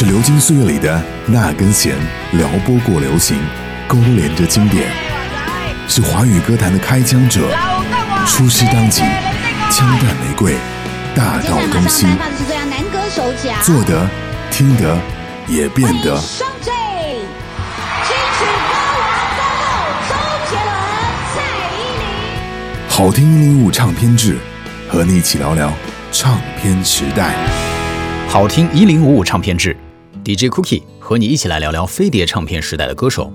是流金岁月里的那根弦，撩拨过流行，勾连着经典。是华语歌坛的开疆者，出师当即，枪弹玫瑰，大道东西。做得，听得，也变得。上阵，金曲歌王歌后周杰伦、蔡依林。好听一零五唱片制，和你一起聊聊唱片时代。好听一零五五唱片志，DJ Cookie 和你一起来聊聊飞碟唱片时代的歌手。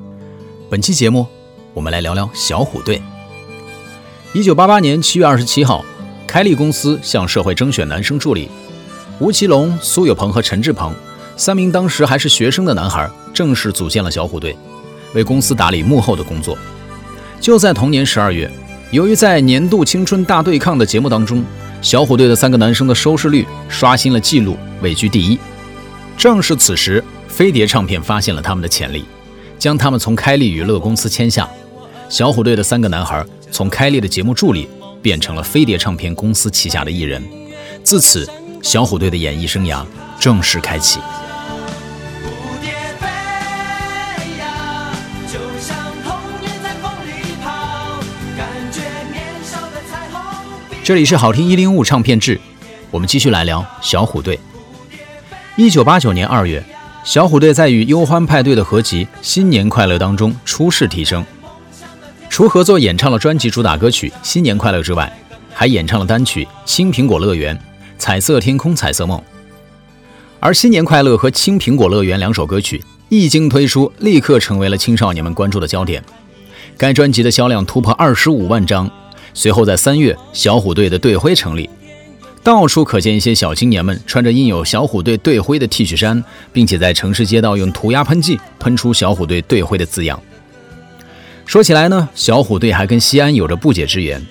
本期节目，我们来聊聊小虎队。一九八八年七月二十七号，开立公司向社会征选男生助理。吴奇隆、苏有朋和陈志朋三名当时还是学生的男孩，正式组建了小虎队，为公司打理幕后的工作。就在同年十二月，由于在年度青春大对抗的节目当中，小虎队的三个男生的收视率刷新了纪录，位居第一。正是此时，飞碟唱片发现了他们的潜力，将他们从开立娱乐公司签下。小虎队的三个男孩从开立的节目助理变成了飞碟唱片公司旗下的艺人，自此。小虎队的演艺生涯正式开启。这里是好听一零五唱片志，我们继续来聊小虎队。一九八九年二月，小虎队在与忧欢派对的合集《新年快乐》当中初试提升，除合作演唱了专辑主打歌曲《新年快乐》之外，还演唱了单曲《青苹果乐园》。彩色天空，彩色梦。而新年快乐和青苹果乐园两首歌曲一经推出，立刻成为了青少年们关注的焦点。该专辑的销量突破二十五万张。随后在三月，小虎队的队徽成立，到处可见一些小青年们穿着印有小虎队队徽的 T 恤衫，并且在城市街道用涂鸦喷剂喷出小虎队队徽的字样。说起来呢，小虎队还跟西安有着不解之缘。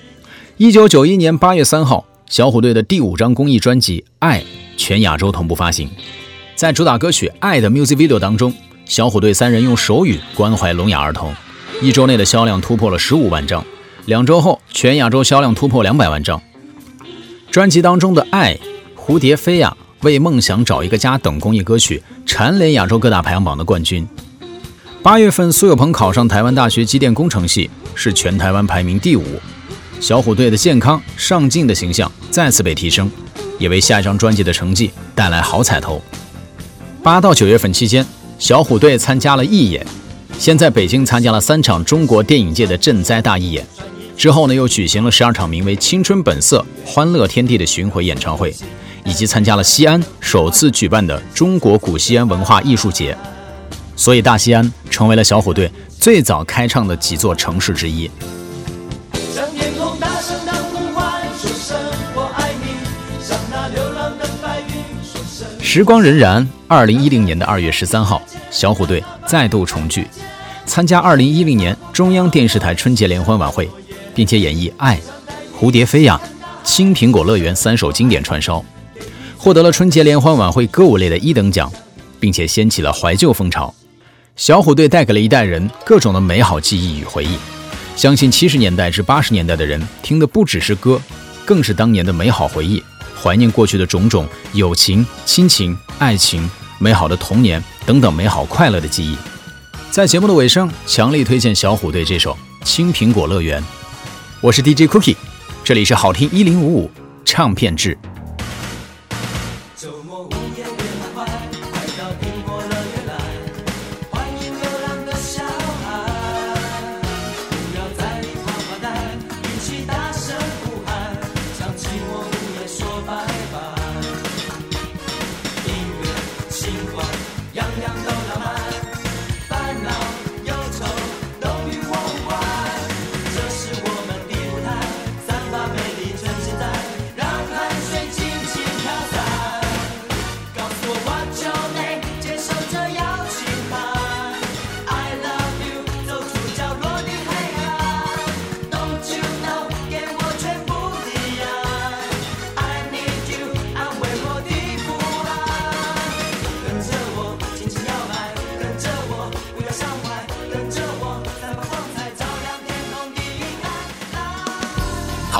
一九九一年八月三号。小虎队的第五张公益专辑《爱》全亚洲同步发行，在主打歌曲《爱》的 music video 当中，小虎队三人用手语关怀聋哑儿童。一周内的销量突破了十五万张，两周后全亚洲销量突破两百万张。专辑当中的《爱》《蝴蝶飞呀》《为梦想找一个家》等公益歌曲蝉联亚洲各大排行榜的冠军。八月份，苏有朋考上台湾大学机电工程系，是全台湾排名第五。小虎队的健康上进的形象再次被提升，也为下一张专辑的成绩带来好彩头。八到九月份期间，小虎队参加了义演，先在北京参加了三场中国电影界的赈灾大义演，之后呢又举行了十二场名为《青春本色》《欢乐天地》的巡回演唱会，以及参加了西安首次举办的中国古西安文化艺术节。所以大西安成为了小虎队最早开唱的几座城市之一。时光荏苒，二零一零年的二月十三号，小虎队再度重聚，参加二零一零年中央电视台春节联欢晚会，并且演绎《爱》《蝴蝶飞呀》《青苹果乐园》三首经典串烧，获得了春节联欢晚会歌舞类的一等奖，并且掀起了怀旧风潮。小虎队带给了一代人各种的美好记忆与回忆，相信七十年代至八十年代的人听的不只是歌，更是当年的美好回忆。怀念过去的种种友情、亲情、爱情、美好的童年等等美好快乐的记忆。在节目的尾声，强力推荐小虎队这首《青苹果乐园》。我是 DJ Cookie，这里是好听一零五五唱片制。周末午夜，快快到地过了。